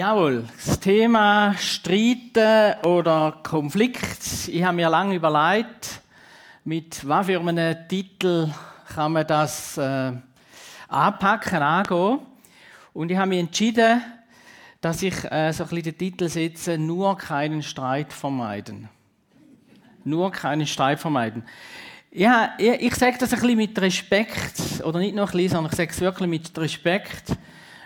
Jawohl, das Thema Streiten oder Konflikt. Ich habe mir lange überlegt, mit was für einem Titel kann man das äh, anpacken, angehen. Und ich habe mich entschieden, dass ich äh, so ein den Titel setze, nur keinen Streit vermeiden. Nur keinen Streit vermeiden. Ja, ich, ich sage das ein bisschen mit Respekt, oder nicht nur ein bisschen, sondern ich sage es wirklich mit Respekt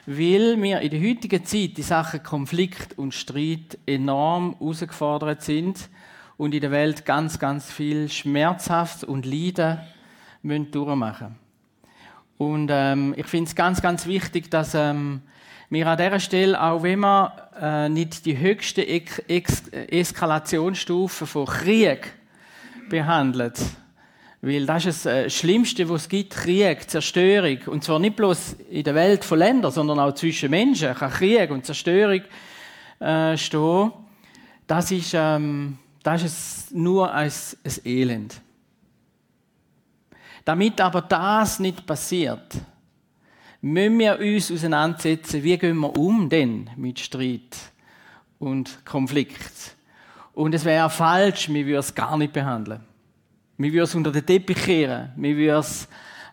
weil wir in der heutigen Zeit die Sachen Konflikt und Streit enorm herausgefordert sind und in der Welt ganz, ganz viel Schmerzhaftes und Leiden müssen durchmachen. Und ähm, ich finde es ganz, ganz wichtig, dass ähm, wir an dieser Stelle, auch wenn wir äh, nicht die höchste Eskalationsstufe von Krieg behandelt, weil das ist das äh, Schlimmste, was es gibt, Krieg, Zerstörung. Und zwar nicht bloß in der Welt von Ländern, sondern auch zwischen Menschen kann Krieg und Zerstörung äh, stehen. Das ist, ähm, das ist nur ein, ein Elend. Damit aber das nicht passiert, müssen wir uns auseinandersetzen, wie gehen wir um denn mit Streit und Konflikt. Und es wäre falsch, wir würden es gar nicht behandeln. Wir würden es unter den Teppich kehren. Wir würden es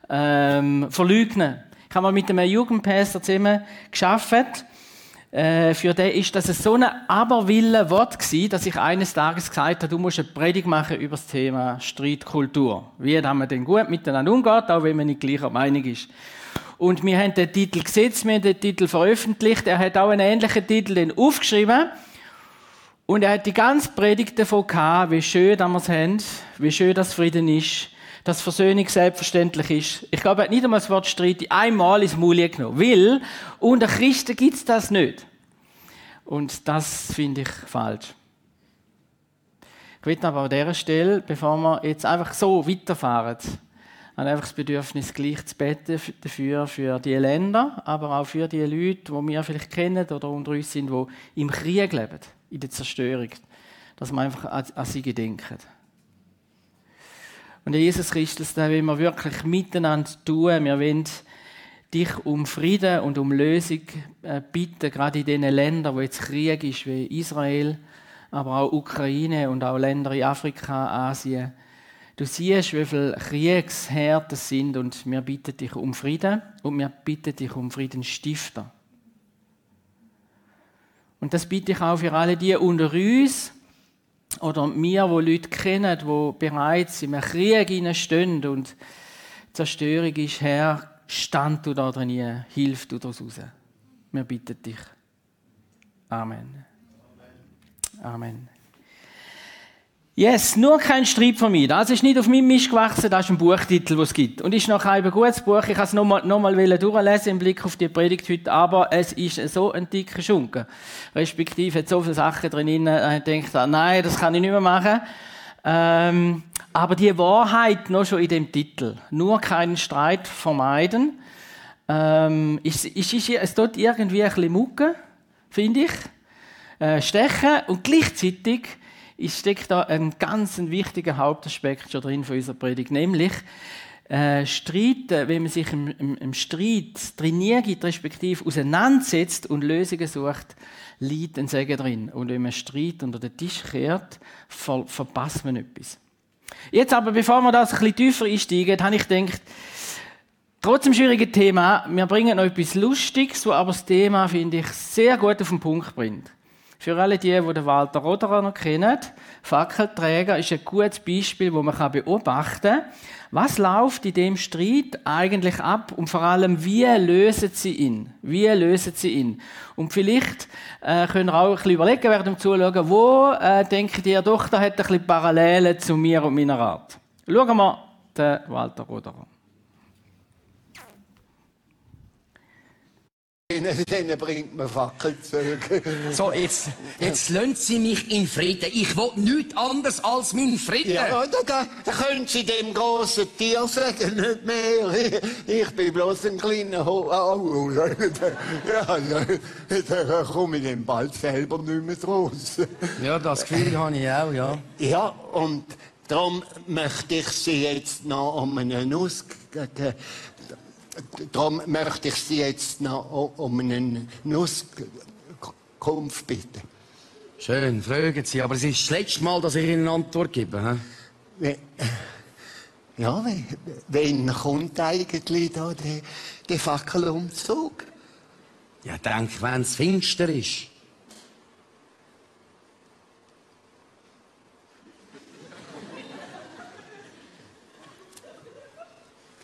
ähm, verleugnen. Ich habe mal mit einem Jugendpäster zusammen geschafft. Äh, für den ist das so ein aberwille Wort gewesen, dass ich eines Tages gesagt habe, du musst eine Predigt machen über das Thema Streitkultur. Wie man denn gut miteinander umgeht, auch wenn man nicht gleicher Meinung ist. Und wir haben den Titel gesetzt, wir haben den Titel veröffentlicht. Er hat auch einen ähnlichen Titel aufgeschrieben. Und er hat die ganze Predigt davon gehabt, wie schön wir es haben, wie schön das Frieden ist, dass Versöhnung selbstverständlich ist. Ich glaube, er hat nicht einmal das Wort Streit einmal ins Maul genommen. Weil unter Christen gibt es das nicht. Und das finde ich falsch. Ich will aber an dieser Stelle, bevor wir jetzt einfach so weiterfahren, habe einfach das Bedürfnis, gleich zu beten dafür, für die Länder, aber auch für die Leute, die wir vielleicht kennen oder unter uns sind, die im Krieg leben in der Zerstörung, dass wir einfach an, an sie gedenken. Und Jesus Christus, da wollen wir wirklich miteinander tun. Wir wollen dich um Frieden und um Lösung äh, bitten, gerade in den Ländern, wo jetzt Krieg ist, wie Israel, aber auch Ukraine und auch Länder in Afrika, Asien. Du siehst, wie viele Kriegshärten sind und wir bitten dich um Frieden und wir bitten dich um Friedensstifter. Und das bitte ich auch für alle die unter uns oder mir, wo Leute kennen, wo bereits einem Krieg stehen und Zerstörung ist, Herr, stand du da drin, hilf du daraus raus. Wir bitten dich. Amen. Amen. Yes, nur kein Streit von mir. Das ist nicht auf meinem Mist gewachsen, das ist ein Buchtitel, den es gibt. Und ist noch ein gutes Buch. Ich kann es nochmal noch mal durchlesen im Blick auf die Predigt heute, aber es ist so ein dicker Schunken. Respektive hat so viele Sachen drin, äh, ich denke, ah, nein, das kann ich nicht mehr machen. Ähm, aber die Wahrheit noch schon in dem Titel. Nur keinen Streit vermeiden. Ähm, ist, ist, ist, es tut irgendwie ein bisschen Mucke, finde ich. Äh, stechen und gleichzeitig ist, steckt da ein ganz wichtiger Hauptaspekt schon drin von unserer Predigt, nämlich äh, Streiten, wenn man sich im, im, im Streit trainiert, respektive auseinandersetzt und Lösungen sucht, liegt ein Segen drin. Und wenn man Streit unter den Tisch kehrt, ver verpasst man etwas. Jetzt aber, bevor wir das ein bisschen tiefer einsteigen, habe ich gedacht, trotz dem schwierigen Thema, wir bringen noch etwas Lustiges, was aber das Thema, finde ich, sehr gut auf den Punkt bringt. Für alle die, die den Walter Roderer noch kennen, Fackelträger ist ein gutes Beispiel, wo man beobachten kann, was läuft in dem Streit eigentlich ab und vor allem, wie lösen sie ihn? Wie lösen sie ihn? Und vielleicht äh, können wir auch ein bisschen überlegen, während dem Zuschauen, wo äh, denkt ihr doch, da hat ein bisschen Parallelen zu mir und meiner Art. Schauen wir den Walter Roderer. Denen bringt man Fackel zurück. So, jetzt, jetzt lassen Sie mich in Frieden. Ich will nichts anderes als meinen Frieden. Ja, da, da können Sie dem grossen Tier sagen, nicht mehr. Ich bin bloß ein kleiner Ho oh, ja, Da komme ich dann bald selber nicht mehr raus. Ja, das Gefühl habe ich auch, ja. Ja, und darum möchte ich Sie jetzt noch um einen Nuss Darum möchte ich Sie jetzt noch um einen Nuss Auskunft bitten. Schön, fragen Sie, aber es ist das letzte Mal, dass ich Ihnen eine Antwort gebe. He? Ja, wenn, wenn kommt eigentlich da der, der Fackelumzug? Ja, denk, wenn es finster ist.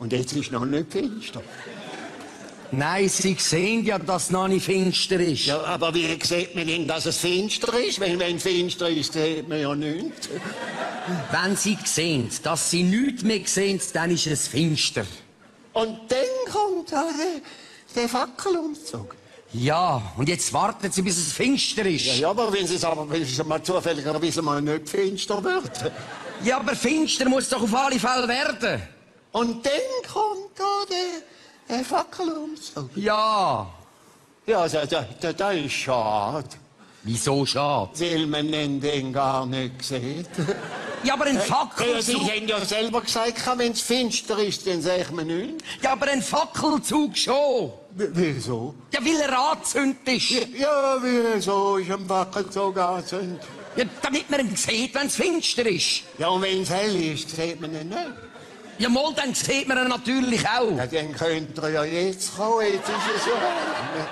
Und jetzt ist noch nicht finster. Nein, Sie sehen ja, dass es noch nicht finster ist. Ja, aber wie sieht man denn, dass es finster ist? Wenn, wenn finster ist, sieht man ja nichts. Wenn Sie sehen, dass Sie nichts mehr sehen, dann ist es finster. Und dann kommt der, der Fackelumzug. Ja, und jetzt warten Sie, bis es finster ist. Ja, ja, aber wenn es aber wenn es mal zufälligerweise mal nicht finster wird. Ja, aber finster muss doch auf alle Fälle werden. Und dann kommt da der, der Fackelumzug. Ja. Ja, da, da, da, da ist schade. Wieso schade? Weil man ihn dann gar nicht sieht. Ja, aber ein Ja, Sie Fackelzug... haben ja selber gesagt, wenn es finster ist, dann sieht man nichts. Ja, aber ein Fackelzug schon. W- Wieso? Ja, weil er angezündet ist. Ja, wieso ist ein Fackelzug angezündet? Ja, damit man ihn sieht, wenn es finster ist. Ja, und wenn es hell ist, sieht man ihn nicht. Ja, mal, dann sieht man ihn natürlich auch. Ja, dann könnte er ja jetzt kommen, jetzt ist es ja.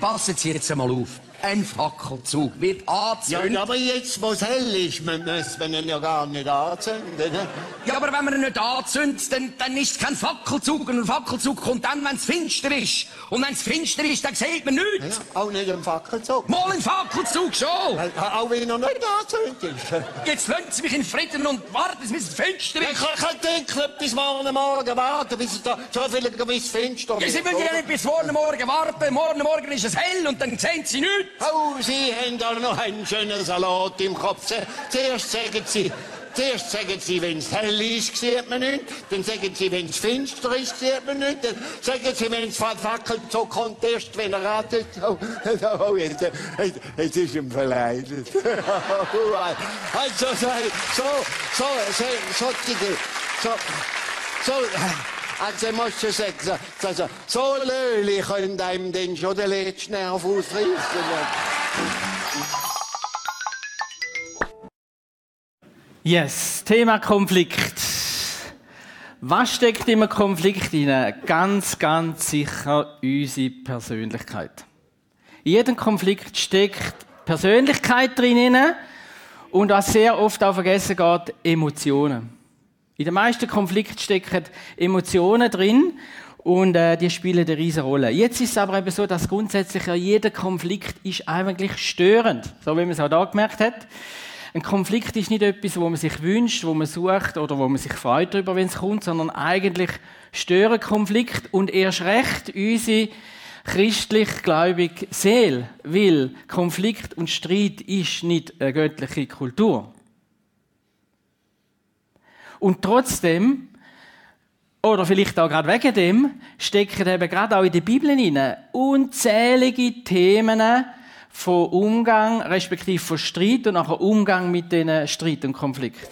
Passen Sie jetzt einmal auf. Ein Fackelzug wird Ja, angezündet. aber jetzt, wo es hell ist, muss man ihn ja gar nicht anzünden. Ne? Ja, aber wenn man ihn nicht anzündet, dann, dann ist es kein Fackelzug. Und ein Fackelzug kommt dann, wenn es finster ist. Und wenn es finster ist, dann sieht man nichts. Ja, auch nicht ein Fackelzug. Mal ein Fackelzug schon. Äh, Auch wenn er nicht angezündet ist. Jetzt lassen Sie mich in Frieden und warten, bis es finster Ich ist. kann, kann denken, bis morgen Morgen warten, bis es da so viel bis finster Ja, Sie müssen ja nicht bis morgen Morgen warten. Morgen Morgen ist es hell und dann sehen Sie nichts. Oh, Sie haben da noch einen schönen Salat im Kopf. Zu- Zuerst sagen Sie, zuerst sagen Sie, wenn es hell ist, sieht man nicht. Dann sagen Sie, wenn es finster ist, sieht man nicht. Dann sagen Sie, wenn es fackelt, so kommt erst, wenn er ratet. Oh, oh jetzt, jetzt, jetzt ist ihm verleidet. also, so, so, so, so, so, so, so, also musst du sagen, so, so, so, Löli können einem dann schon den letzten Nerv ausreißen. Yes, Thema Konflikt. Was steckt im Konflikt hinein? Ganz, ganz sicher unsere Persönlichkeit. In jedem Konflikt steckt Persönlichkeit drin und was sehr oft auch vergessen geht, Emotionen. In den meisten Konflikten stecken Emotionen drin und äh, die spielen eine riesige Rolle. Jetzt ist es aber eben so, dass grundsätzlich jeder Konflikt ist eigentlich störend, so wie man es auch da gemerkt hat. Ein Konflikt ist nicht etwas, wo man sich wünscht, wo man sucht oder wo man sich freut darüber, wenn es kommt, sondern eigentlich stören Konflikt und erst recht unsere christlich-gläubige Seele, weil Konflikt und Streit ist nicht eine göttliche Kultur. Und trotzdem, oder vielleicht auch gerade wegen dem, stecken eben gerade auch in der Bibel hinein unzählige Themen von Umgang, respektive von Streit und nachher Umgang mit diesen Streit und Konflikt.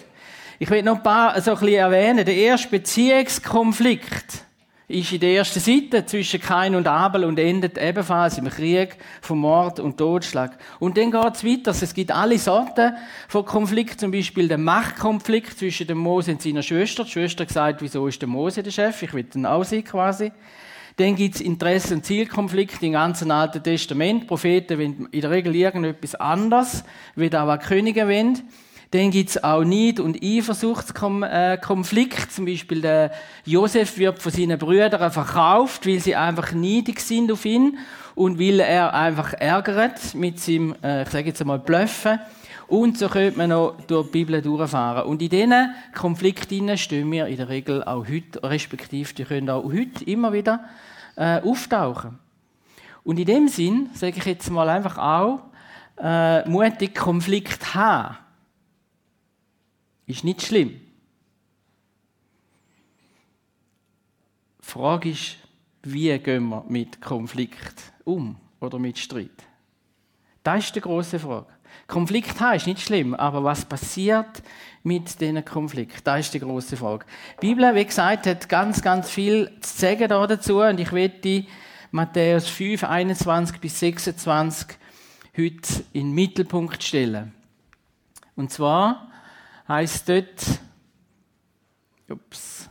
Ich will noch ein paar so ein bisschen erwähnen. Der erste Beziehungskonflikt ist in der ersten Seite zwischen Kain und Abel und endet ebenfalls im Krieg von Mord und Totschlag. Und dann geht es weiter. Es gibt alle Sorten von Konflikt, zum Beispiel den Machtkonflikt zwischen dem Mose und seiner Schwester. Die Schwester sagt, wieso ist der Mose der Chef? Ich will dann auch sein, quasi. Dann gibt es Interesse- und Zielkonflikte im ganzen Alten Testament. Die Propheten wollen in der Regel irgendetwas anderes, wie da was Könige wollen. Dann gibt es auch Neid- und Eifersuchtskonflikt. Zum Beispiel der Josef wird von seinen Brüdern verkauft, weil sie einfach neidig sind auf ihn und weil er einfach ärgert mit seinem, äh, ich sage jetzt einmal, Bluffen. Und so könnte man noch durch die Bibel durchfahren. Und in diesen Konflikten stehen wir in der Regel auch heute, respektive die können auch heute immer wieder äh, auftauchen. Und in dem Sinn sage ich jetzt mal einfach auch, äh, mutig Konflikt haben. Ist nicht schlimm. Die Frage ist, wie gehen wir mit Konflikt um oder mit Streit? Das ist die große Frage. Konflikt haben ist nicht schlimm, aber was passiert mit diesen Konflikt? Das ist die große Frage. Die Bibel, wie gesagt, hat ganz, ganz viel zu sagen da dazu und ich werde Matthäus 5, 21 bis 26 heute in den Mittelpunkt stellen. Und zwar heißt dort, ups,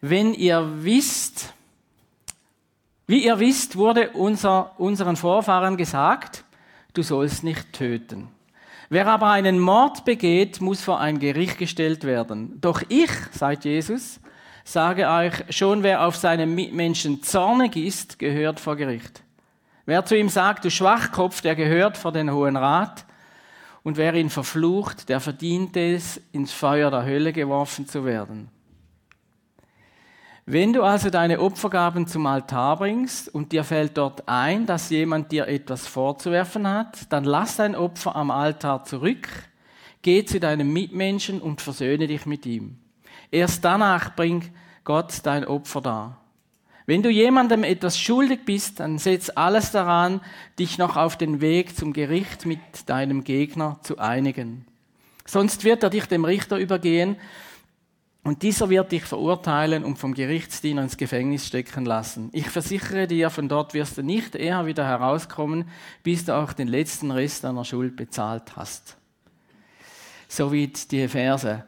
wenn ihr wisst, wie ihr wisst, wurde unser, unseren Vorfahren gesagt, du sollst nicht töten. Wer aber einen Mord begeht, muss vor ein Gericht gestellt werden. Doch ich, sagt Jesus, sage euch, schon wer auf seinen Mitmenschen zornig ist, gehört vor Gericht. Wer zu ihm sagt, du Schwachkopf, der gehört vor den Hohen Rat. Und wer ihn verflucht, der verdient es, ins Feuer der Hölle geworfen zu werden. Wenn du also deine Opfergaben zum Altar bringst und dir fällt dort ein, dass jemand dir etwas vorzuwerfen hat, dann lass dein Opfer am Altar zurück, geh zu deinem Mitmenschen und versöhne dich mit ihm. Erst danach bring Gott dein Opfer dar. Wenn du jemandem etwas schuldig bist, dann setz alles daran, dich noch auf den Weg zum Gericht mit deinem Gegner zu einigen. Sonst wird er dich dem Richter übergehen und dieser wird dich verurteilen und vom Gerichtsdiener ins Gefängnis stecken lassen. Ich versichere dir, von dort wirst du nicht eher wieder herauskommen, bis du auch den letzten Rest deiner Schuld bezahlt hast. Soweit die Verse.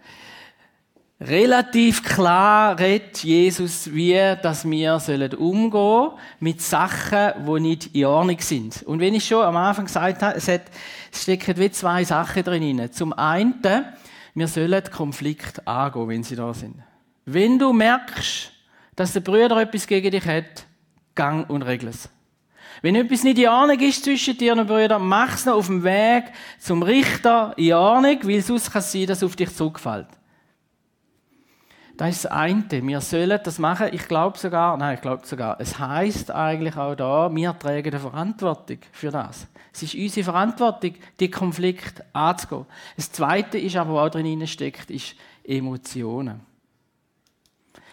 Relativ klar redet Jesus, wie dass wir sollen umgehen mit Sachen, die nicht in Ordnung sind. Und wenn ich schon am Anfang gesagt habe, es, hat, es stecken wie zwei Sachen drin. Zum einen, wir sollen Konflikt angehen, wenn sie da sind. Wenn du merkst, dass der Bruder etwas gegen dich hat, gang und regle es. Wenn etwas nicht in Ordnung ist zwischen dir und Brüdern, mach es noch auf dem Weg zum Richter in Ordnung, weil sonst kann es sein, dass es auf dich zurückfällt. Das ist das eine. Wir sollen das machen. Ich glaube sogar, nein, ich glaube sogar, es heißt eigentlich auch da, wir tragen die Verantwortung für das. Es ist unsere Verantwortung, die Konflikt anzugehen. Das Zweite ist aber, was auch drin steckt, ist Emotionen.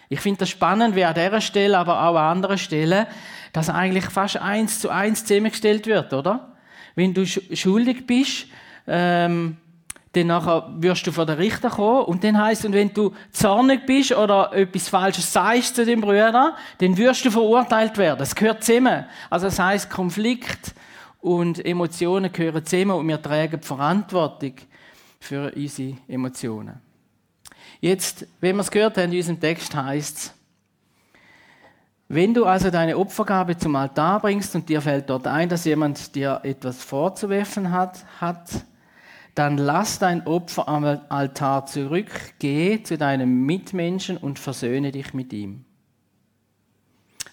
Ich finde das spannend, wie an dieser Stelle, aber auch an anderen Stellen, dass eigentlich fast eins zu eins zusammengestellt wird, oder? Wenn du schuldig bist, ähm, dann nachher wirst du vor den Richter kommen und dann heißt und wenn du zornig bist oder etwas Falsches sagst zu dem Bruder, dann wirst du verurteilt werden. Das gehört zusammen. Also das heißt Konflikt und Emotionen gehören zusammen und wir tragen die Verantwortung für unsere Emotionen. Jetzt, wenn wir es gehört haben, in unserem Text heißt es, wenn du also deine Opfergabe zum Altar bringst und dir fällt dort ein, dass jemand dir etwas vorzuwerfen hat, hat dann lass dein Opfer am Altar zurück, geh zu deinem Mitmenschen und versöhne dich mit ihm.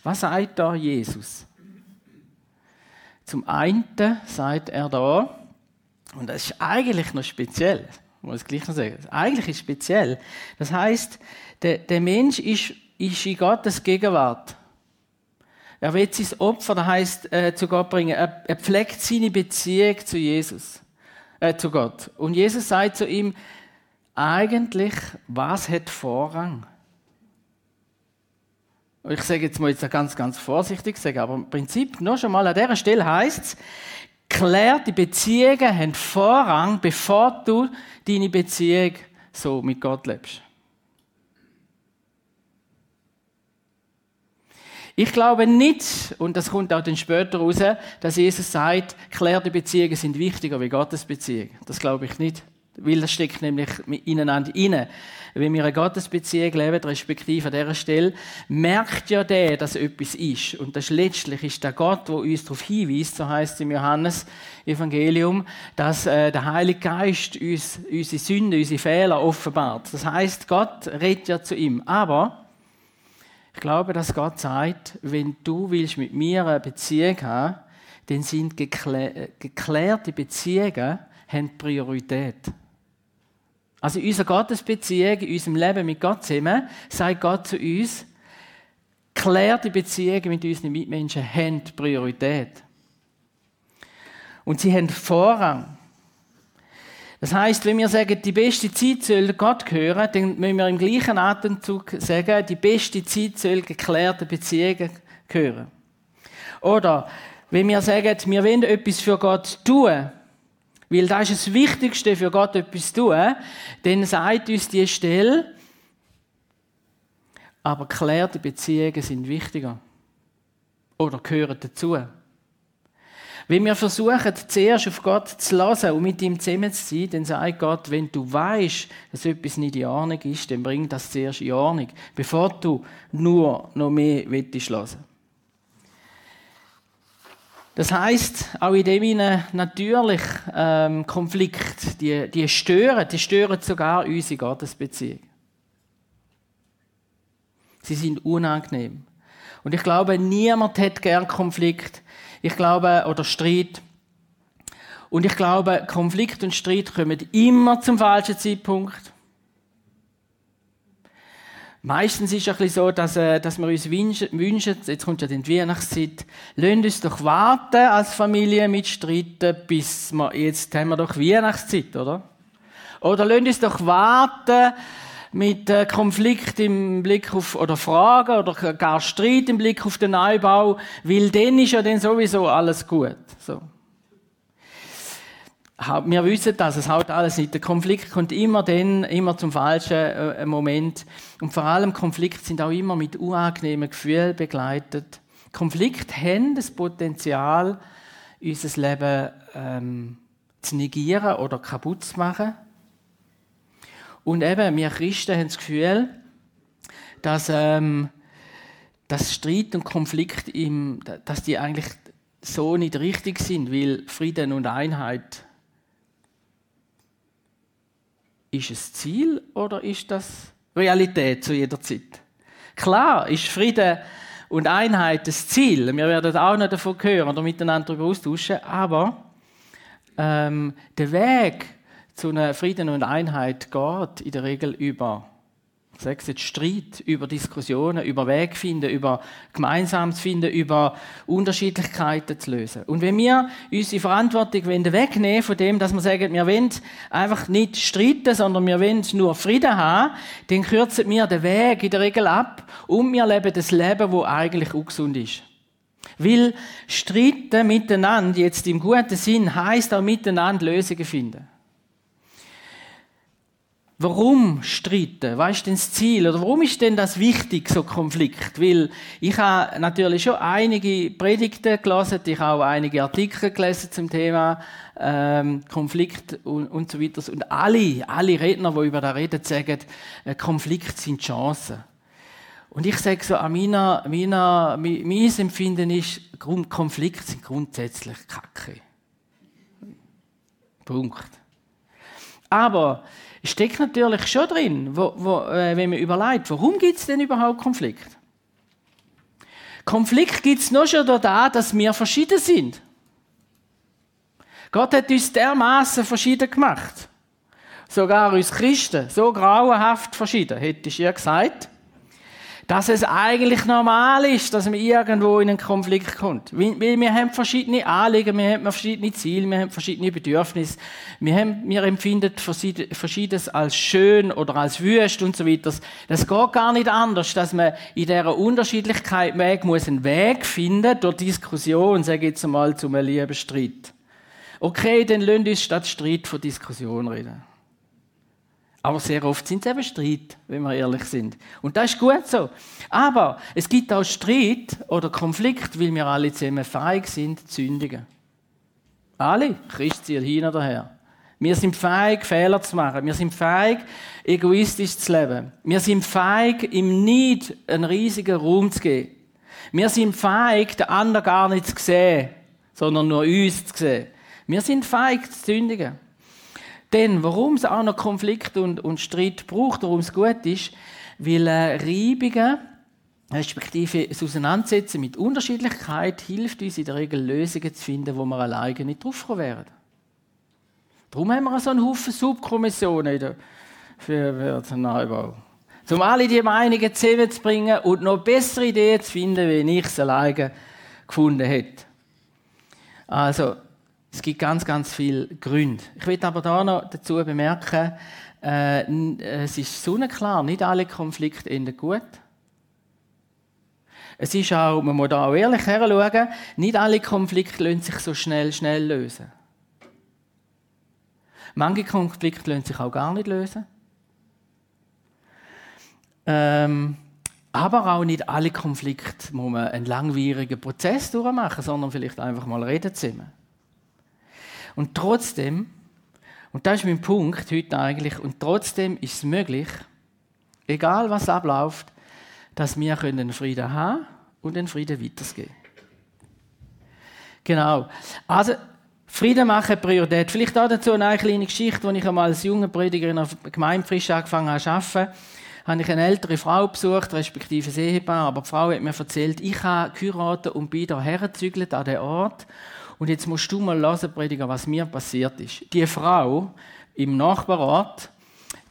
Was sagt da Jesus? Zum einen sagt er da, und das ist eigentlich noch speziell, muss ich gleich noch sagen, eigentlich ist speziell. Das heißt, der, der Mensch ist, ist in Gottes Gegenwart. Er will sein Opfer, das heißt, äh, zu Gott bringen. Er, er pflegt seine Beziehung zu Jesus äh, zu Gott. Und Jesus sagt zu ihm, eigentlich, was hat Vorrang? Ich sage jetzt mal jetzt ganz, ganz vorsichtig, sage, aber im Prinzip nur schon mal an dieser Stelle heißt es, klär die Beziehungen haben Vorrang, bevor du deine Beziehung so mit Gott lebst. Ich glaube nicht, und das kommt auch dann später raus, dass Jesus sagt, klärte Beziehungen sind wichtiger wie Gottes Beziehung. Das glaube ich nicht. Weil das steckt nämlich ineinander inne. Wenn wir eine Gottesbeziehung leben, respektive an dieser Stelle, merkt ja der, dass etwas ist. Und das letztlich ist der Gott, der uns darauf hinweist, so heißt es im Johannes-Evangelium, dass äh, der Heilige Geist uns unsere Sünden, unsere Fehler offenbart. Das heißt, Gott redet ja zu ihm. Aber ich glaube, dass Gott sagt, wenn du willst mit mir eine Beziehung haben, dann sind geklär geklärte Beziehungen haben Priorität. Also in unserer Gottesbeziehung, in unserem Leben mit Gott zusammen, sagt Gott zu uns, klärte Beziehungen mit unseren Mitmenschen haben Priorität. Und sie haben Vorrang. Das heißt, wenn wir sagen, die beste Zeit soll Gott gehören, dann müssen wir im gleichen Atemzug sagen, die beste Zeit soll geklärte Beziehungen gehören. Oder wenn wir sagen, wir wollen etwas für Gott tun, weil das ist das Wichtigste für Gott etwas tun, dann sagt uns die Stelle, aber geklärte Beziehungen sind wichtiger. Oder gehören dazu. Wenn wir versuchen, zuerst auf Gott zu lassen und mit ihm zusammen zu sein, dann sagt Gott, wenn du weißt, dass etwas nicht in Ordnung ist, dann bring das zuerst in Ordnung, bevor du nur noch mehr willst hören. Das heißt, auch in dem natürlich ähm, Konflikt, die, die stören, die stören sogar unsere Gottesbeziehung. Sie sind unangenehm. Und ich glaube, niemand hat gern Konflikt. Ich glaube, oder Streit. Und ich glaube, Konflikt und Streit kommen immer zum falschen Zeitpunkt. Meistens ist es ein bisschen so, dass, äh, dass wir uns wünschen, jetzt kommt ja die Weihnachtszeit, lasst uns doch warten als Familie mit Streiten, bis wir, jetzt haben wir doch Weihnachtszeit, oder? Oder lasst uns doch warten mit äh, Konflikt im Blick auf, oder Fragen oder gar Streit im Blick auf den Neubau, weil dann ist ja dann sowieso alles gut. So wir wissen das, es haut alles nicht. Der Konflikt kommt immer dann, immer zum falschen äh, Moment. Und vor allem Konflikte sind auch immer mit unangenehmen Gefühlen begleitet. Konflikte haben das Potenzial, unser Leben ähm, zu negieren oder kaputt zu machen. Und eben, wir Christen haben das Gefühl, dass, ähm, dass Streit und Konflikt, im, dass die eigentlich so nicht richtig sind, weil Frieden und Einheit ist es Ziel oder ist das Realität zu jeder Zeit? Klar ist Frieden und Einheit das Ziel. Wir werden auch noch davon hören oder miteinander darüber austauschen. Aber ähm, der Weg zu einer Frieden und Einheit geht in der Regel über Sechs jetzt Streit über Diskussionen, über Weg finden, über Gemeinsames finden, über Unterschiedlichkeiten zu lösen. Und wenn wir unsere Verantwortung wegnehmen von dem, dass wir sagen, wir wollen einfach nicht streiten, sondern wir wollen nur Frieden haben, dann kürzen wir den Weg in der Regel ab und wir leben das Leben, wo eigentlich ungesund ist. Weil Streiten miteinander, jetzt im guten Sinn, heißt auch miteinander Lösungen finden. Warum streiten? Was ist denn das Ziel? Oder warum ist denn das wichtig, so Konflikt? Weil ich habe natürlich schon einige Predigten gelesen, ich habe auch einige Artikel gelesen zum Thema ähm, Konflikt und, und so weiter. Und alle, alle Redner, die über das reden, sagen, äh, Konflikt sind Chancen. Und ich sage so, an meiner, meiner, mein Empfinden ist, Konflikte sind grundsätzlich Kacke. Punkt. Aber steckt natürlich schon drin, wo, wo, äh, wenn man überlegt, warum gibt es denn überhaupt Konflikt? Konflikt gibt es nur schon da, dass wir verschieden sind. Gott hat uns dermaßen verschieden gemacht. Sogar uns Christen, so grauenhaft verschieden, hättest du ja gesagt dass es eigentlich normal ist, dass man irgendwo in einen Konflikt kommt. Weil wir haben verschiedene Anliegen, wir haben verschiedene Ziele, wir haben verschiedene Bedürfnisse, wir, haben, wir empfinden Verschiedenes als schön oder als wüst und so weiter. Das geht gar nicht anders, dass man in dieser Unterschiedlichkeit Weg muss einen Weg finden durch Diskussion, sage ich jetzt einmal, zum lieben Streit. Okay, dann lasst uns statt Streit von Diskussion reden. Aber sehr oft sind es eben Streit, wenn wir ehrlich sind. Und das ist gut so. Aber es gibt auch Streit oder Konflikt, weil wir alle zusammen feig sind, zu sündigen. Alle, Christian hin oder her. Wir sind feig, Fehler zu machen. Wir sind feig, egoistisch zu leben. Wir sind feig, im Neid einen riesigen Raum zu geben. Wir sind feig, den anderen gar nicht zu sehen, sondern nur uns zu sehen. Wir sind feig zu sündigen. Denn warum es auch noch Konflikt und, und Streit braucht, warum es gut ist, weil äh, Reibungen, respektive das Auseinandersetzen mit Unterschiedlichkeit, hilft uns in der Regel Lösungen zu finden, wo wir alleine nicht draufkommen wären. Darum haben wir so einen Haufen Subkommissionen für, für den Neubau. Um alle die Meinungen zusammenzubringen und noch bessere Ideen zu finden, wie ich es alleine gefunden hätte. Also, es gibt ganz, ganz viele Gründe. Ich will aber da noch dazu bemerken, äh, es ist sonnenklar, nicht alle Konflikte enden gut. Es ist auch, man muss da auch ehrlich schauen, nicht alle Konflikte lassen sich so schnell, schnell lösen. Manche Konflikte lassen sich auch gar nicht lösen. Ähm, aber auch nicht alle Konflikte muss man einen langwierigen Prozess durchmachen, sondern vielleicht einfach mal reden zusammen. Und trotzdem, und das ist mein Punkt heute eigentlich, und trotzdem ist es möglich, egal was abläuft, dass wir einen Frieden haben und den Frieden weitergeben. Genau. Also, Frieden machen Priorität. Vielleicht auch dazu eine kleine Geschichte, als ich einmal als junger Prediger in einer Gemeinde frisch angefangen habe zu arbeiten, habe ich eine ältere Frau besucht, respektive ein Ehepaar, aber die Frau hat mir erzählt, ich habe geheiratet und bin hergezügelt an den Ort. Und jetzt musst du mal hören, Prediger, was mir passiert ist. Die Frau im Nachbarort,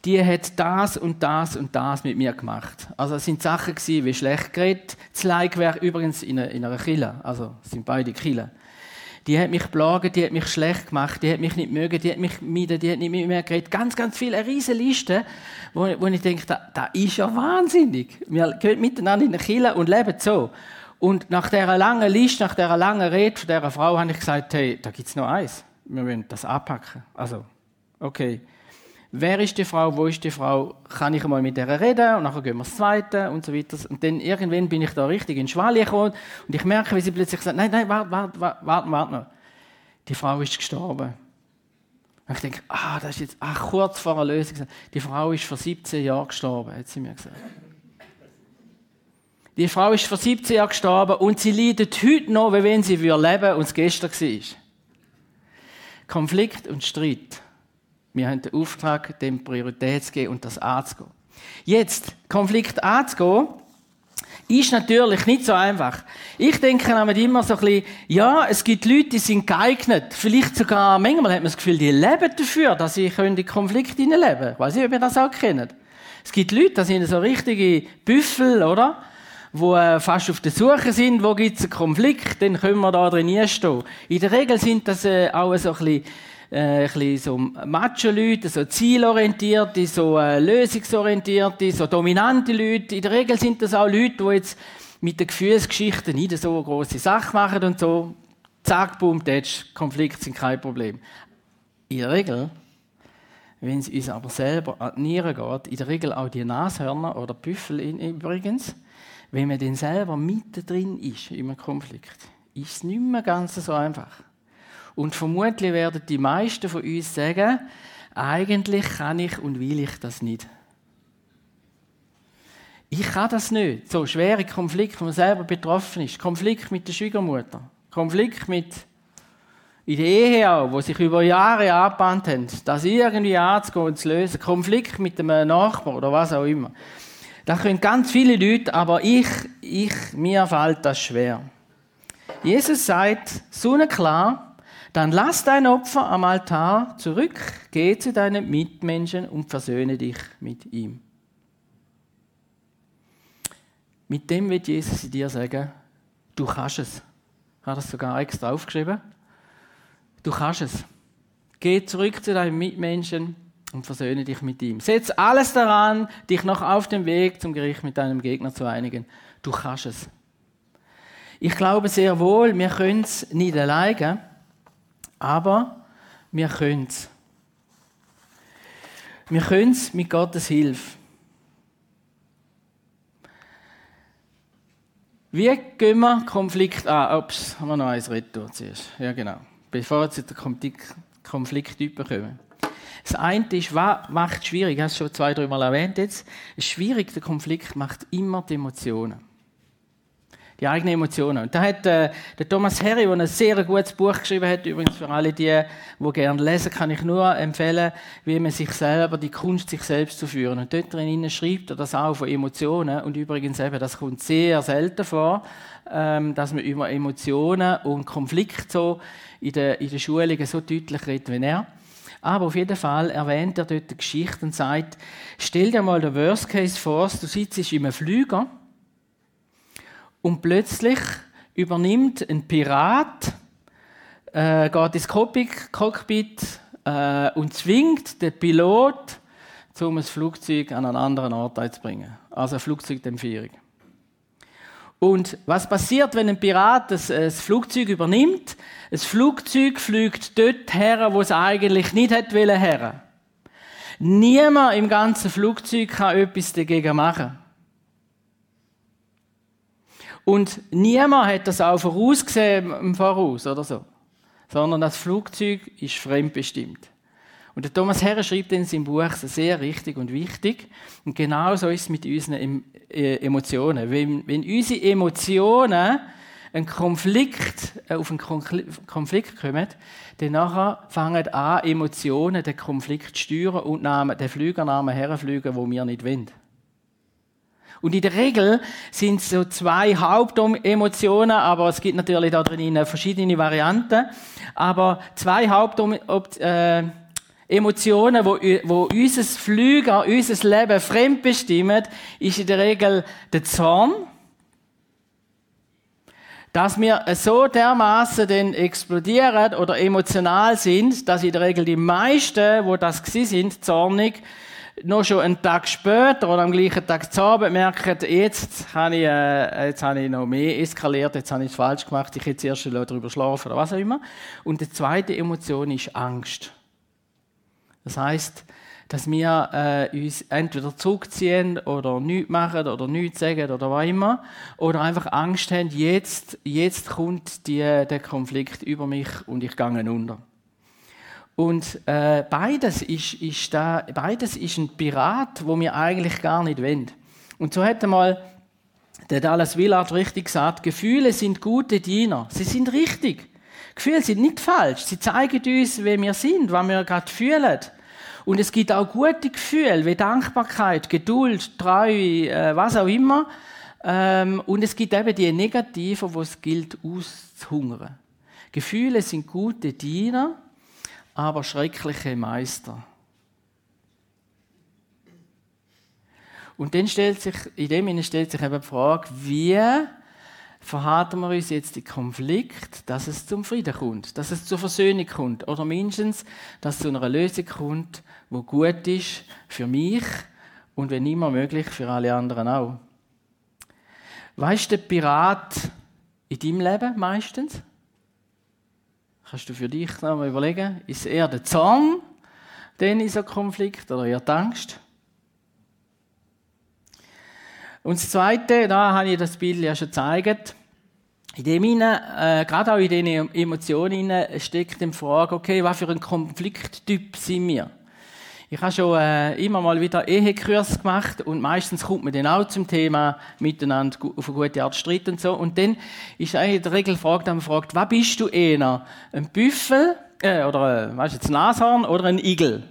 die hat das und das und das mit mir gemacht. Also es sind Sachen gewesen, wie schlecht geredet. Das Like wäre übrigens in einer, in einer Kille, also es sind beide Kille. Die hat mich plagen, die hat mich schlecht gemacht, die hat mich nicht mögen, die hat mich mieden, die hat nicht mit mir geredet. Ganz, ganz viele, eine riesige Liste, wo, wo ich denke, da, da ist ja wahnsinnig. Wir gehen miteinander in der Kille und leben so. Und nach dieser langen Liste, nach dieser langen Rede von dieser Frau, habe ich gesagt, hey, da gibt es noch eins. Wir wollen das anpacken. Also, okay. Wer ist die Frau? Wo ist die Frau? Kann ich einmal mit der reden? Und nachher gehen wir das Zweite und so weiter. Und dann irgendwann bin ich da richtig in Schwalle gekommen und ich merke, wie sie plötzlich sagt, nein, nein, warte, warte, warte, warte, warte noch. Die Frau ist gestorben. Und ich denke, ah, das ist jetzt, ach, kurz vor der Lösung. Die Frau ist vor 17 Jahren gestorben, hat sie mir gesagt. Die Frau ist vor 17 Jahren gestorben und sie leidet heute noch, wie wenn sie leben und es gestern war. Konflikt und Streit wir haben den Auftrag, dem Priorität zu geben und das anzugehen. Jetzt, Konflikt anzugehen, ist natürlich nicht so einfach. Ich denke damit immer so ein bisschen, ja, es gibt Leute, die sind geeignet. Vielleicht sogar, manchmal hat man das Gefühl, die leben dafür, dass sie in die Konflikte leben Ich weiß nicht, ob ihr das auch kennt. Es gibt Leute, das sind so richtige Büffel, oder? Wo äh, fast auf der Suche sind, wo gibt es einen Konflikt, dann können wir da drin stehen. In der Regel sind das äh, auch so ein bisschen äh, ein so Macho-Leute, so zielorientierte, so äh, lösungsorientierte, so dominante Leute. In der Regel sind das auch Leute, die jetzt mit den Gefühlsgeschichten nicht so eine grosse Sache machen und so. Zack, boom, tätsch, Konflikte sind kein Problem. In der Regel, wenn es uns aber selber an die Nieren geht, in der Regel auch die Nashörner oder Büffel übrigens, wenn man dann selber mittendrin ist im Konflikt, ist es nicht mehr ganz so einfach. Und vermutlich werden die meisten von uns sagen, eigentlich kann ich und will ich das nicht. Ich kann das nicht. So schwere Konflikte, wo man selber betroffen ist. Konflikt mit der Schwiegermutter. Konflikt mit in der Ehe auch, wo sich über Jahre angebahnt haben, das irgendwie anzugehen und zu lösen. Konflikt mit einem Nachbarn oder was auch immer. Da können ganz viele Leute, aber ich, ich, mir fällt das schwer. Jesus sagt, sonnenklar, dann lass dein Opfer am Altar zurück, geh zu deinen Mitmenschen und versöhne dich mit ihm. Mit dem wird Jesus dir sagen, du kannst es. Ich habe das sogar extra aufgeschrieben. Du kannst es. Geh zurück zu deinen Mitmenschen und versöhne dich mit ihm. Setz alles daran, dich noch auf dem Weg zum Gericht mit deinem Gegner zu einigen. Du kannst es. Ich glaube sehr wohl, wir können es nicht alleine. Aber wir können es. Wir können es mit Gottes Hilfe. Wie gehen wir Konflikt an? Ups, haben wir noch eins Retour zuerst. Ja, genau. Bevor wir zu den Konflikttypen kommen. Das eine ist, was macht es schwierig? Ich habe es schon zwei, drei Mal erwähnt jetzt. Ist schwierig, der Konflikt macht immer die Emotionen die eigenen Emotionen. Und da hat äh, der Thomas Harry, der ein sehr gutes Buch geschrieben hat, übrigens für alle die, die gerne lesen, kann ich nur empfehlen, wie man sich selber, die Kunst, sich selbst zu führen. Und dort drin schreibt er das auch von Emotionen. Und übrigens eben, das kommt sehr selten vor, ähm, dass man über Emotionen und Konflikte so in den, in den Schulungen so deutlich redet wie er. Aber auf jeden Fall erwähnt er dort die Geschichte und sagt, stell dir mal den Worst Case vor, du sitzt in einem Flüger und plötzlich übernimmt ein Pirat, äh, geht ins Cockpit äh, und zwingt den Pilot, um ein Flugzeug an einen anderen Ort zu bringen. Also eine Flugzeugdämpfierung. Und was passiert, wenn ein Pirat das, äh, das Flugzeug übernimmt? Das Flugzeug fliegt dort her, wo es eigentlich nicht hätte her. Niemand im ganzen Flugzeug kann etwas dagegen machen. Und niemand hat das auch vorausgesehen im Voraus oder so. sondern das Flugzeug ist fremdbestimmt. Und der Thomas Herre schreibt in seinem Buch sehr richtig und wichtig. Und genau so ist es mit unseren äh, Emotionen. Wenn, wenn unsere Emotionen einen Konflikt, äh, auf einen Konflikt kommen, dann nachher fangen an, Emotionen den Konflikt zu steuern und den Flügernamen herfliegen, wo wir nicht wollen. Und in der Regel sind es so zwei Hauptemotionen, aber es gibt natürlich da drin verschiedene Varianten. Aber zwei Hauptemotionen, äh, Emotionen, wo, wo unser Flüger, unser Leben fremdbestimmen, ist in der Regel der Zorn. Dass wir so dermaßen dann explodieren oder emotional sind, dass in der Regel die meisten, wo das sind, zornig, noch schon einen Tag später oder am gleichen Tag zu merken, jetzt habe ich, äh, jetzt habe ich noch mehr eskaliert, jetzt habe ich es falsch gemacht, ich hätte zuerst darüber schlafen oder was auch immer. Und die zweite Emotion ist Angst. Das heißt, dass wir äh, uns entweder zurückziehen oder nichts machen oder nichts sagen oder was immer. Oder einfach Angst haben, jetzt, jetzt kommt die, der Konflikt über mich und ich gehe unter. Und äh, beides, ist, ist da, beides ist ein Pirat, wo wir eigentlich gar nicht wollen. Und so hat einmal der Dallas Willard richtig gesagt, Gefühle sind gute Diener. Sie sind richtig. Gefühle sind nicht falsch. Sie zeigen uns, wer wir sind, was wir gerade fühlen. Und es gibt auch gute Gefühle wie Dankbarkeit, Geduld, Treue, äh, was auch immer. Ähm, und es gibt eben die negativen, wo es gilt auszuhungern. Gefühle sind gute Diener, aber schreckliche Meister. Und dann stellt sich, in dem Sinne stellt sich eben die Frage, wie verhalten wir uns jetzt den Konflikt, dass es zum Frieden kommt, dass es zur Versöhnung kommt oder mindestens, dass es zu einer Lösung kommt, wo gut ist für mich und wenn immer möglich für alle anderen auch. Weißt du, der Pirat in deinem Leben meistens? Kannst du für dich noch mal überlegen, ist eher der Zorn, den in so Konflikt oder eher die Angst? Und das Zweite, da habe ich das Bild ja schon gezeigt, in dem hinein, äh, gerade auch in diesen Emotionen steckt die Frage, okay, was für ein Konflikttyp sind wir? Ich habe schon äh, immer mal wieder Ehekurs gemacht und meistens kommt man dann auch zum Thema miteinander auf eine gute Art streiten und so. Und dann ist eigentlich in der Regel Frage, dann fragt, was bist du eher? Ein Büffel, äh, oder, äh, weißt du, ein Nashorn oder ein Igel?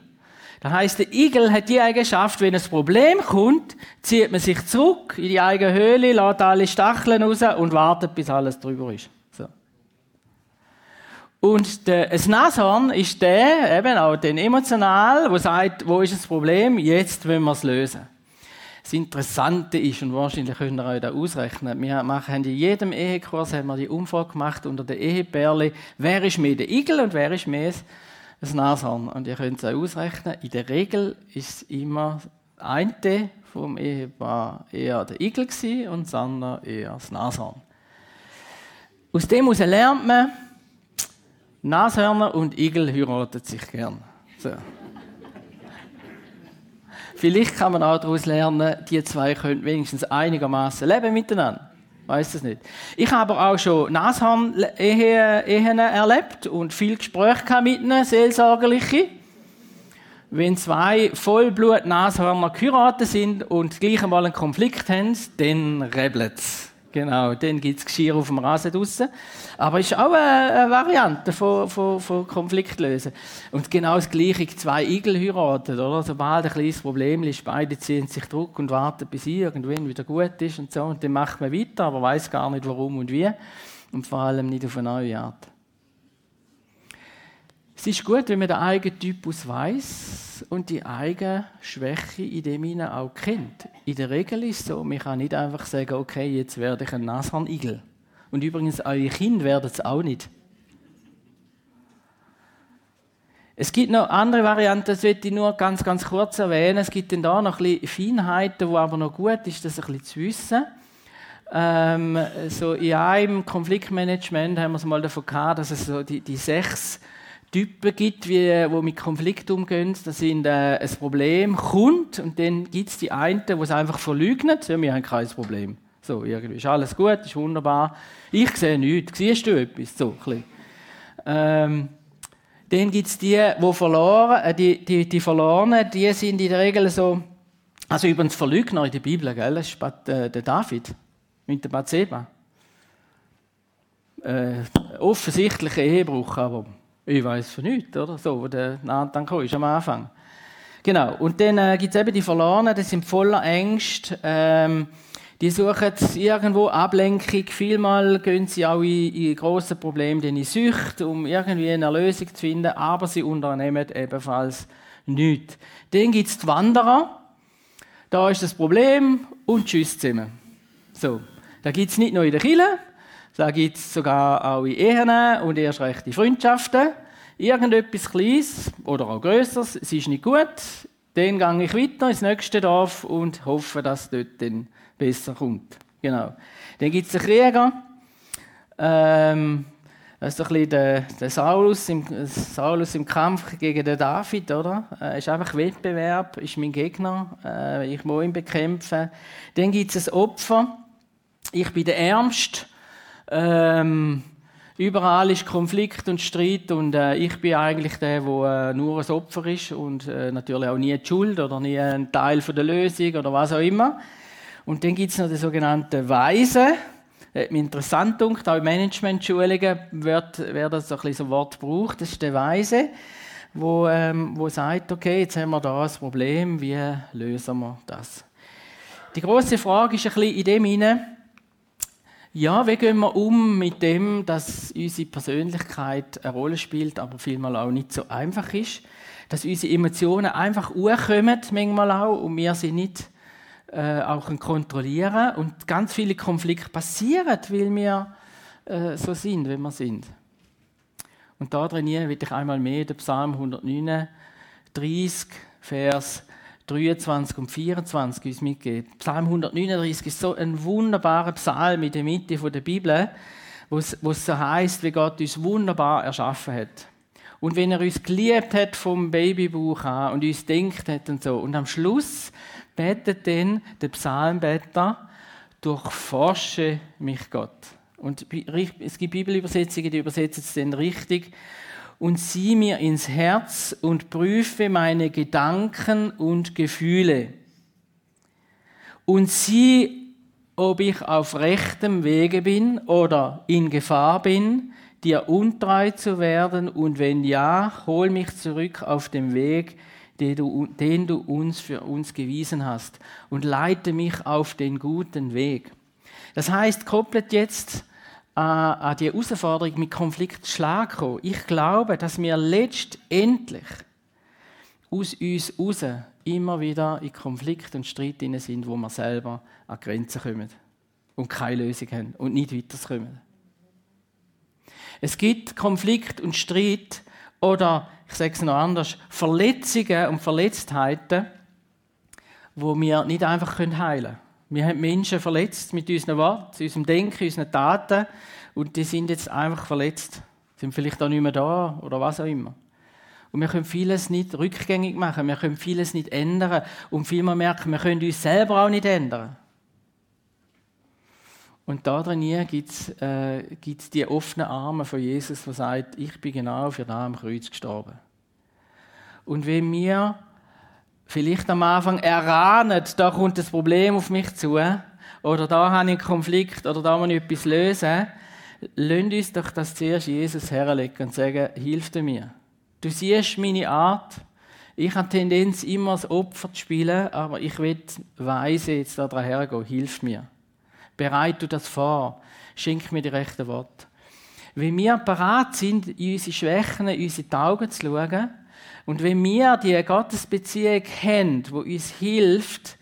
Das heißt, der Igel hat die Eigenschaft, wenn ein Problem kommt, zieht man sich zurück in die eigene Höhle, lässt alle Stacheln raus und wartet, bis alles drüber ist. Und der, ein Nashorn ist der, eben auch den emotional, wo sagt, wo ist das Problem? Jetzt wollen wir es lösen. Das Interessante ist, und wahrscheinlich könnt ihr euch da ausrechnen, wir machen in jedem Ehekurs haben wir die Umfrage gemacht unter den Ehepärchen, wer ist mehr der Igel und wer ist mehr das Nashorn. Und ihr könnt es auch ausrechnen. In der Regel ist immer eine vom Ehepaar eher der Igel und das andere eher das Nashorn. Aus dem heraus lernt man, Nashörner und Igel heiraten sich gern. So. Vielleicht kann man auch daraus lernen, die zwei können wenigstens einigermaßen leben miteinander weiß es nicht. Ich habe aber auch schon Nashorn-Ehen erlebt und viel Gespräche mit ihnen, seelsorgerliche. Wenn zwei Vollblut-Nashörner geheiratet sind und gleich einmal einen Konflikt haben, dann rebelt es. Genau, dann gibt es Geschirr auf dem Rasen draussen. Aber ist auch eine, Variante von, von, von Konflikt lösen. Und genau das Gleiche, zwei Igel heiraten, oder? Sobald ein kleines Problem ist, beide ziehen sich zurück und warten, bis irgendwann wieder gut ist und so. Und dann macht man weiter, aber weiß gar nicht warum und wie. Und vor allem nicht auf eine neue Art. Es ist gut, wenn man den eigenen Typus weiß und die eigene Schwäche in dem hinein auch kennt. In der Regel ist es so, man kann nicht einfach sagen, okay, jetzt werde ich ein Nashornigel. Und übrigens, eure Kinder werden es auch nicht. Es gibt noch andere Varianten, das möchte ich nur ganz, ganz kurz erwähnen. Es gibt dann da noch ein bisschen Feinheiten, wo aber noch gut ist, das ein bisschen zu wissen. Ähm, so in einem Konfliktmanagement haben wir es mal davon gehabt, dass es so die, die sechs Typen gibt, wie, die mit Konflikt umgehen. Das sind äh, ein Problem kommt und dann gibt es die einen, die es einfach verleugnen. Ja, wir haben kein Problem. So, irgendwie ist alles gut, ist wunderbar. Ich sehe nichts. Siehst du etwas? So, ein Ähm, dann gibt es die, die verloren, äh, die, die, die Verlorenen, die sind in der Regel so, also übrigens Verlügner in der Bibel, gell? das ist äh, der David mit der Bathseba. Äh, offensichtlicher Ehebruch, aber ich weiß von nichts, oder? So, wo der Nathan kam, ist am Anfang. Genau. Und dann äh, gibt es eben die Verlorenen, die sind voller Ängste. Ähm, die suchen irgendwo Ablenkung. Vielmal gehen sie auch in, in grosse Probleme, in Sucht, um irgendwie eine Lösung zu finden, aber sie unternehmen ebenfalls nichts. Dann gibt es die Wanderer. Da ist das Problem und tschüss zusammen. So. Da gibt es nicht nur in der Kirche, da gibt es sogar auch in Ehen und erst recht Freundschaften. Irgendetwas Kleines oder auch Größeres, es ist nicht gut. Dann gehe ich weiter ins nächste Dorf und hoffe, dass es dort dann besser kommt. Genau. Dann gibt es einen Krieger. Ähm, das ist ein bisschen der, der Saulus, im, Saulus im Kampf gegen den David, oder? Äh, ist einfach Wettbewerb, ist mein Gegner. Äh, ich muss ihn bekämpfen. Dann gibt es ein Opfer. Ich bin der Ärmste. Ähm, überall ist Konflikt und Streit und äh, ich bin eigentlich der, der äh, nur ein Opfer ist und äh, natürlich auch nie die Schuld oder nie ein Teil von der Lösung oder was auch immer. Und dann gibt es noch den sogenannten Weise. Hat mich interessant gedacht, auch in Management-Schulungen wird, wird das so ein Wort gebraucht. Das ist der Weise, wo, ähm, wo sagt, okay, jetzt haben wir da ein Problem, wie lösen wir das? Die große Frage ist ein bisschen in dem hinein, ja, wie gehen wir um mit dem, dass unsere Persönlichkeit eine Rolle spielt, aber vielmal auch nicht so einfach ist? Dass unsere Emotionen einfach hochkommen, manchmal auch, und wir sie nicht äh, auch kontrollieren Und ganz viele Konflikte passieren, weil wir äh, so sind, wie wir sind. Und da trainieren will ich einmal mehr den Psalm 139, Vers 23 und 24 uns mitgeben. Psalm 139 ist so ein wunderbarer Psalm in der Mitte der Bibel, wo es so heißt, wie Gott uns wunderbar erschaffen hat. Und wenn er uns geliebt hat vom Babybuch an und uns denkt hat und so. Und am Schluss betet dann der Psalmbeter, durchforsche mich Gott. Und es gibt Bibelübersetzungen, die übersetzen es dann richtig und sieh mir ins Herz und prüfe meine Gedanken und Gefühle. Und sieh, ob ich auf rechtem Wege bin oder in Gefahr bin, dir untreu zu werden, und wenn ja, hol mich zurück auf den Weg, den du, den du uns für uns gewiesen hast, und leite mich auf den guten Weg. Das heißt, koppelt jetzt an, an die Herausforderung mit Konflikt Schlag kommen. Ich glaube, dass wir letztendlich aus uns raus immer wieder in Konflikt und Streit sind, wo wir selber an Grenzen kommen und keine Lösung haben und nicht weiterkommen. Es gibt Konflikt und Streit oder, ich sage es noch anders, Verletzungen und Verletztheiten, wo wir nicht einfach heilen können. Wir haben Menschen verletzt mit unseren Worten, unserem Denken, unseren Taten und die sind jetzt einfach verletzt, sind vielleicht auch nicht mehr da oder was auch immer. Und wir können vieles nicht rückgängig machen, wir können vieles nicht ändern und vielmehr merken, wir können uns selber auch nicht ändern. Und da drin gibt es äh, die offenen Arme von Jesus, der sagt, ich bin genau für da am Kreuz gestorben. Und wenn wir vielleicht am Anfang erahnen, da kommt das Problem auf mich zu, oder da habe ich einen Konflikt, oder da muss ich etwas lösen, lasst uns doch das zuerst Jesus herlegen und sagen, hilf mir. Du siehst meine Art. Ich habe Tendenz, immer das Opfer zu spielen, aber ich will weise jetzt da hergehen. Hilf mir. Bereite du das vor. Schenk mir die rechten Worte. Wenn wir bereit sind, in unsere Schwächen, in unsere Augen zu schauen, und wenn wir die Gottesbeziehung haben, die uns hilft,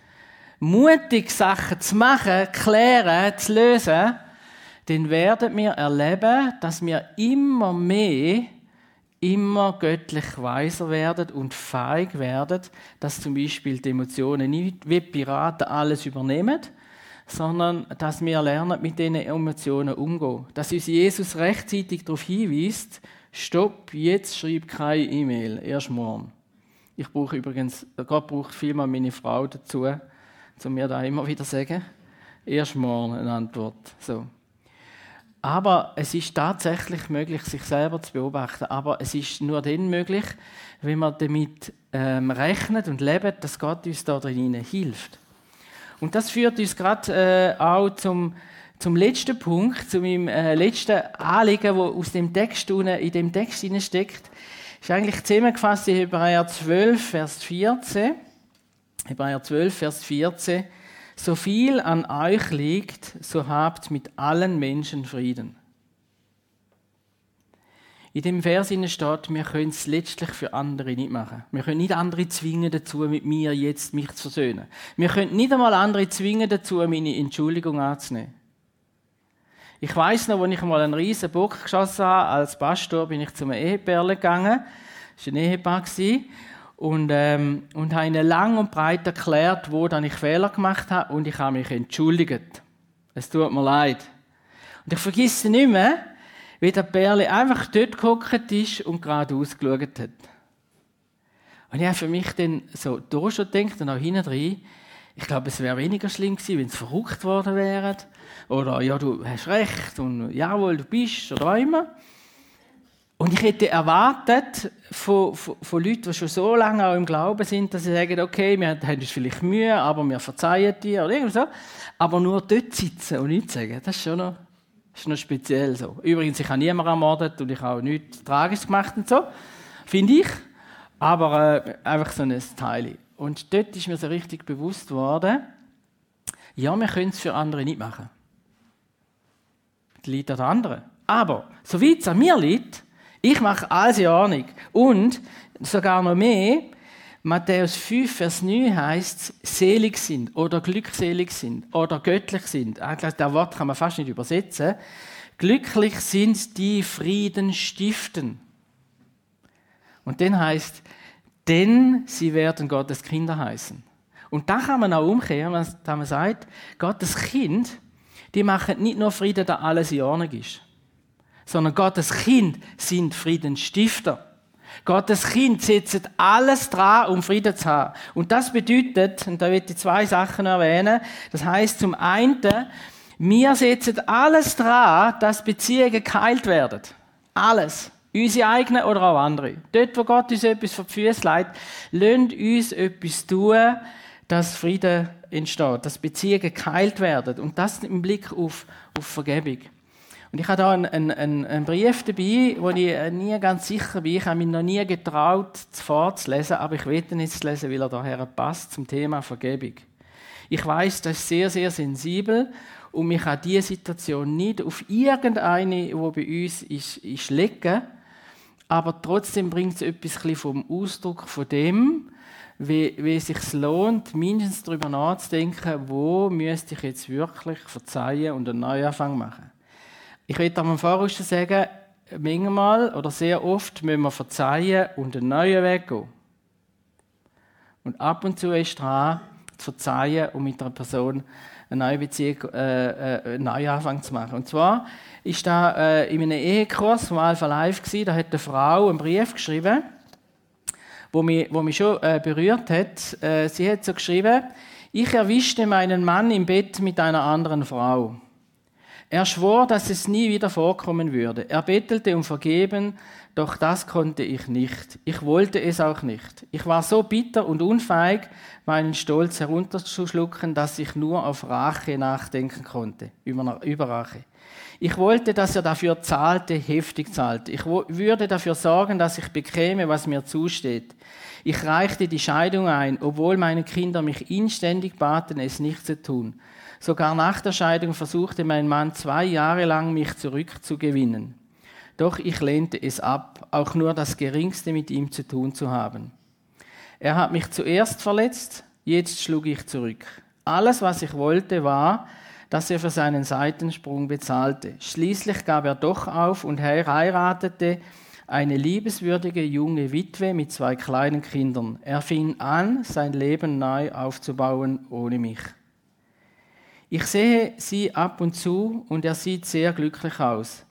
mutig Sachen zu machen, klären, zu lösen, dann werden wir erleben, dass wir immer mehr, immer göttlich weiser werden und feig werden, dass zum Beispiel die Emotionen nicht wie Piraten alles übernehmen, sondern dass wir lernen, mit diesen Emotionen umzugehen. Dass uns Jesus rechtzeitig darauf hinweist, Stopp, jetzt schreib keine E-Mail, erst morgen. Ich brauche übrigens, Gott braucht vielmal meine Frau dazu, um mir da immer wieder zu sagen, erst morgen eine Antwort. So. Aber es ist tatsächlich möglich, sich selber zu beobachten. Aber es ist nur dann möglich, wenn man damit ähm, rechnet und lebt, dass Gott uns da drin hilft. Und das führt uns gerade äh, auch zum, zum letzten Punkt, zu meinem äh, letzten Anliegen, wo aus dem Text in dem Text steckt. Ist eigentlich zusammengefasst in Hebräer 12, Vers 14. Hebräer 12, Vers 14. So viel an euch liegt, so habt mit allen Menschen Frieden. In dem Vers steht, wir können es letztlich für andere nicht machen. Wir können nicht andere zwingen dazu, mit mir jetzt mich zu versöhnen. Wir können nicht einmal andere zwingen dazu, meine Entschuldigung anzunehmen. Ich weiß noch, als ich einmal einen riesen Bock geschossen habe, als Pastor bin ich zum Ehepaar gegangen. Das war ein Ehepaar und, ähm, und habe ihnen lang und breit erklärt, wo dann ich Fehler gemacht habe und ich habe mich entschuldigt. Es tut mir leid. Und ich vergesse nicht mehr, wie der Perle einfach dort gehockt ist und geradeaus geschaut hat. Und ich habe für mich dann so da schon gedacht und auch hinten drin, ich glaube, es wäre weniger schlimm gewesen, wenn es verrückt worden wäre. Oder, ja, du hast recht und jawohl, du bist, oder auch immer. Und ich hätte erwartet von, von, von, Leuten, die schon so lange auch im Glauben sind, dass sie sagen, okay, wir haben uns vielleicht Mühe, aber wir verzeihen dir oder irgendwie so. Aber nur dort sitzen und nichts sagen, das ist schon noch, ist noch speziell so. Übrigens, ich habe niemanden ermordet und ich habe auch nichts Tragisches gemacht und so, finde ich. Aber äh, einfach so ein Teil. Und dort ist mir so richtig bewusst worden, ja, wir können es für andere nicht machen. Das liegt an anderen. Aber, so wie es an mir liegt, ich mache alles in Ordnung. Und sogar noch mehr, Matthäus 5, Vers 9 heißt selig sind oder glückselig sind oder göttlich sind. Eigentlich, das Wort kann man fast nicht übersetzen. Glücklich sind die Frieden stiften. Und dann heißt, denn sie werden Gottes Kinder heißen. Und da kann man auch umkehren, dass man sagt, Gottes Kind, die machen nicht nur Frieden, da alles in Ordnung ist sondern Gottes Kind sind Friedensstifter. Gottes Kind setzt alles dran, um Frieden zu haben. Und das bedeutet, und da will ich zwei Sachen erwähnen, das heißt zum einen, wir setzen alles dran, dass Beziehungen geheilt werden. Alles. Unsere eigenen oder auch andere. Dort, wo Gott uns etwas vor die Füße legt, lasst uns etwas tun, dass Frieden entsteht, dass Beziehungen geheilt werden. Und das im Blick auf, auf Vergebung. Und ich habe da einen, einen, einen, Brief dabei, wo ich äh, nie ganz sicher bin. Ich habe mich noch nie getraut, vorzulesen, aber ich werde ihn jetzt lesen, weil er daher passt zum Thema Vergebung. Ich weiß, das ist sehr, sehr sensibel und mich kann diese Situation nicht auf irgendeine, die bei uns ist, ist legen. Aber trotzdem bringt es etwas vom Ausdruck von dem, wie, wie es sich lohnt, mindestens darüber nachzudenken, wo müsste ich jetzt wirklich verzeihen und einen Neuanfang machen. Ich will am Voraus sagen, manchmal oder sehr oft müssen wir verzeihen und einen neuen Weg gehen. Und ab und zu ist dran, zu verzeihen und mit einer Person eine neue Beziehung, äh, äh, einen neuen Anfang zu machen. Und zwar ist da äh, in einem Ehekurs vom Alpha Live gewesen, da hat eine Frau einen Brief geschrieben, wo mich, wo mich schon äh, berührt hat. Äh, sie hat so geschrieben, ich erwischte meinen Mann im Bett mit einer anderen Frau. Er schwor, dass es nie wieder vorkommen würde. Er bettelte um Vergeben, doch das konnte ich nicht. Ich wollte es auch nicht. Ich war so bitter und unfeig, meinen Stolz herunterzuschlucken, dass ich nur auf Rache nachdenken konnte, über Rache. Ich wollte, dass er dafür zahlte, heftig zahlte. Ich würde dafür sorgen, dass ich bekäme, was mir zusteht. Ich reichte die Scheidung ein, obwohl meine Kinder mich inständig baten, es nicht zu tun. Sogar nach der Scheidung versuchte mein Mann zwei Jahre lang, mich zurückzugewinnen. Doch ich lehnte es ab, auch nur das Geringste mit ihm zu tun zu haben. Er hat mich zuerst verletzt, jetzt schlug ich zurück. Alles, was ich wollte, war, dass er für seinen Seitensprung bezahlte. Schließlich gab er doch auf und heiratete eine liebenswürdige junge Witwe mit zwei kleinen Kindern. Er fing an, sein Leben neu aufzubauen ohne mich. Ich sehe sie ab und zu und er sieht sehr glücklich aus.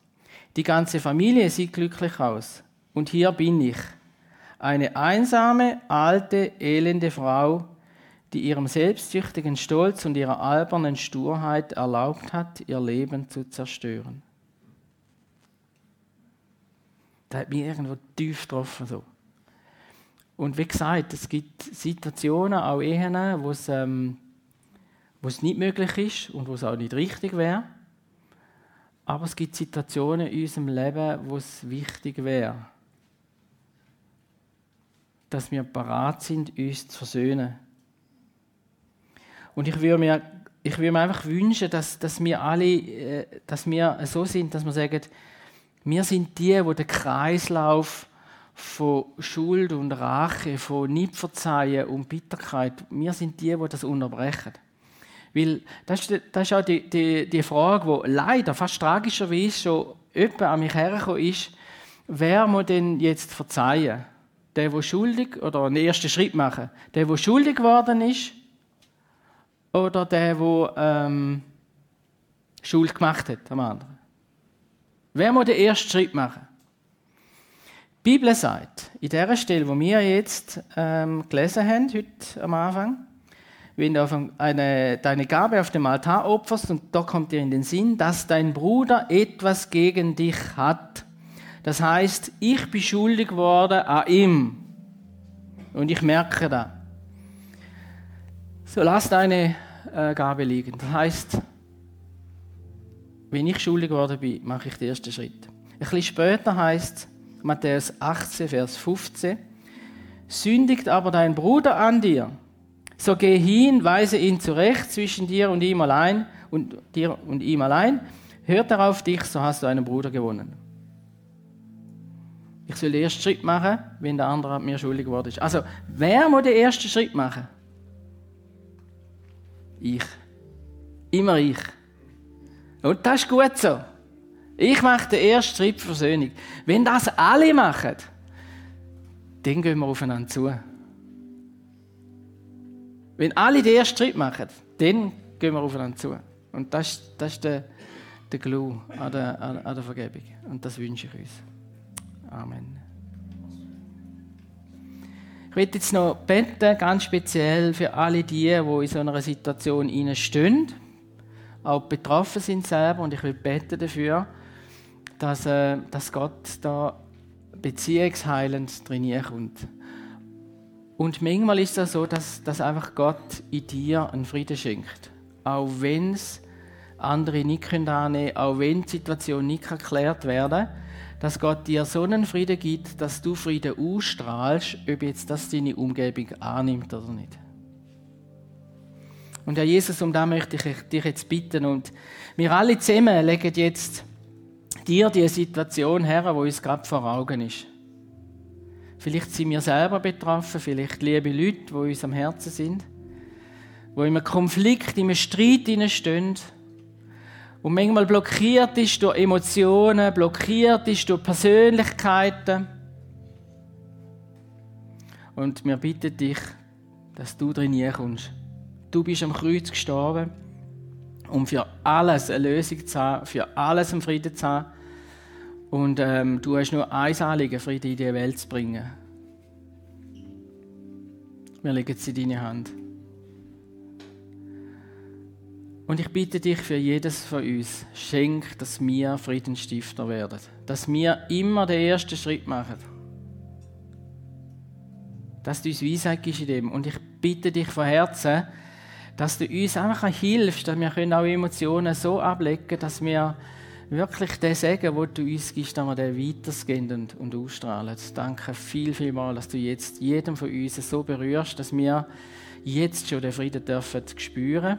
Die ganze Familie sieht glücklich aus. Und hier bin ich, eine einsame, alte, elende Frau, die ihrem selbstsüchtigen Stolz und ihrer albernen Sturheit erlaubt hat, ihr Leben zu zerstören. Das hat mich irgendwo tief getroffen. So. Und wie gesagt, es gibt Situationen, auch Ehen, wo es, ähm, wo es nicht möglich ist und wo es auch nicht richtig wäre. Aber es gibt Situationen in unserem Leben, wo es wichtig wäre, dass wir parat sind, uns zu versöhnen. Und ich würde mir, ich würde mir einfach wünschen, dass, dass wir alle äh, dass wir so sind, dass wir sagen, wir sind die, die den Kreislauf von Schuld und Rache, von Nichtverzeihen und Bitterkeit, wir sind die, die das unterbrechen. Weil das ist, das ist auch die, die, die Frage, die leider fast tragischerweise schon öppe an mich hergekommen ist, wer muss denn jetzt verzeihen? Der, der schuldig, oder einen ersten Schritt machen, der, der schuldig geworden ist, oder der, der ähm, Schuld gemacht hat am anderen? Wer muss den ersten Schritt machen? Die Bibel sagt, in der Stelle, wo wir jetzt ähm, gelesen haben, heute am Anfang, wenn du eine, deine Gabe auf dem Altar opferst und da kommt dir in den Sinn, dass dein Bruder etwas gegen dich hat. Das heißt, ich bin schuldig geworden an ihm. Und ich merke das. So lass deine äh, Gabe liegen. Das heißt, wenn ich schuldig geworden bin, mache ich den ersten Schritt. Ein bisschen später heißt Matthäus 18, Vers 15, sündigt aber dein Bruder an dir so geh hin, weise ihn zurecht zwischen dir und ihm allein und dir und ihm allein. Hört er auf dich, so hast du einen Bruder gewonnen. Ich soll den ersten Schritt machen, wenn der andere mir schuldig geworden ist. Also, wer muss den ersten Schritt machen? Ich. Immer ich. Und das ist gut so. Ich mache den ersten Schritt Versöhnung. Wenn das alle machen, dann gehen wir aufeinander zu. Wenn alle den ersten Schritt machen, dann gehen wir aufeinander zu. Und das, das ist der, der Glue an der, an der Vergebung. Und das wünsche ich uns. Amen. Ich möchte jetzt noch beten, ganz speziell für alle die, die in so einer Situation stehen, auch betroffen sind selber. Und ich will beten dafür, dass, äh, dass Gott da beziehungsheilend drin kommt. Und manchmal ist es so, dass, dass einfach Gott in dir einen Frieden schenkt. Auch wenn es andere nicht annehmen können, auch wenn die Situation nicht geklärt werden kann, dass Gott dir so einen Frieden gibt, dass du Frieden ausstrahlst, ob jetzt das deine Umgebung annimmt oder nicht. Und Herr Jesus, um das möchte ich dich jetzt bitten. Und wir alle zusammen legen jetzt dir die Situation her, wo uns gerade vor Augen ist. Vielleicht sind wir selber betroffen, vielleicht liebe Leute, die uns am Herzen sind, wo in einem Konflikt, in einem Streit stehen und manchmal blockiert ist durch Emotionen, blockiert ist durch Persönlichkeiten. Und wir bitten dich, dass du drin kommst. Du bist am Kreuz gestorben, um für alles eine Lösung zu haben, für alles einen Frieden zu haben. Und ähm, du hast nur ein Anliegen, Frieden in die Welt zu bringen. Wir legen sie in deine Hand. Und ich bitte dich für jedes von uns, schenk, dass wir Friedensstifter werden. Dass wir immer den ersten Schritt machen. Dass du uns Weisheit gibst in dem. Und ich bitte dich von Herzen, dass du uns einfach hilfst, dass wir auch Emotionen so ablegen können, dass wir wirklich den Segen, den du uns gibst, dass wir den weitergehen und, ausstrahlen. Danke viel, viel mal, dass du jetzt jedem von uns so berührst, dass wir jetzt schon den Frieden dürfen spüren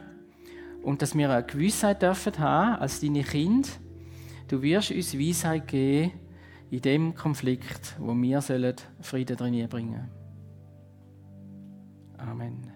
und dass wir eine Gewissheit dürfen haben als deine Kinder. Du wirst uns Weisheit geben in dem Konflikt, wo wir Frieden drin bringen. Amen.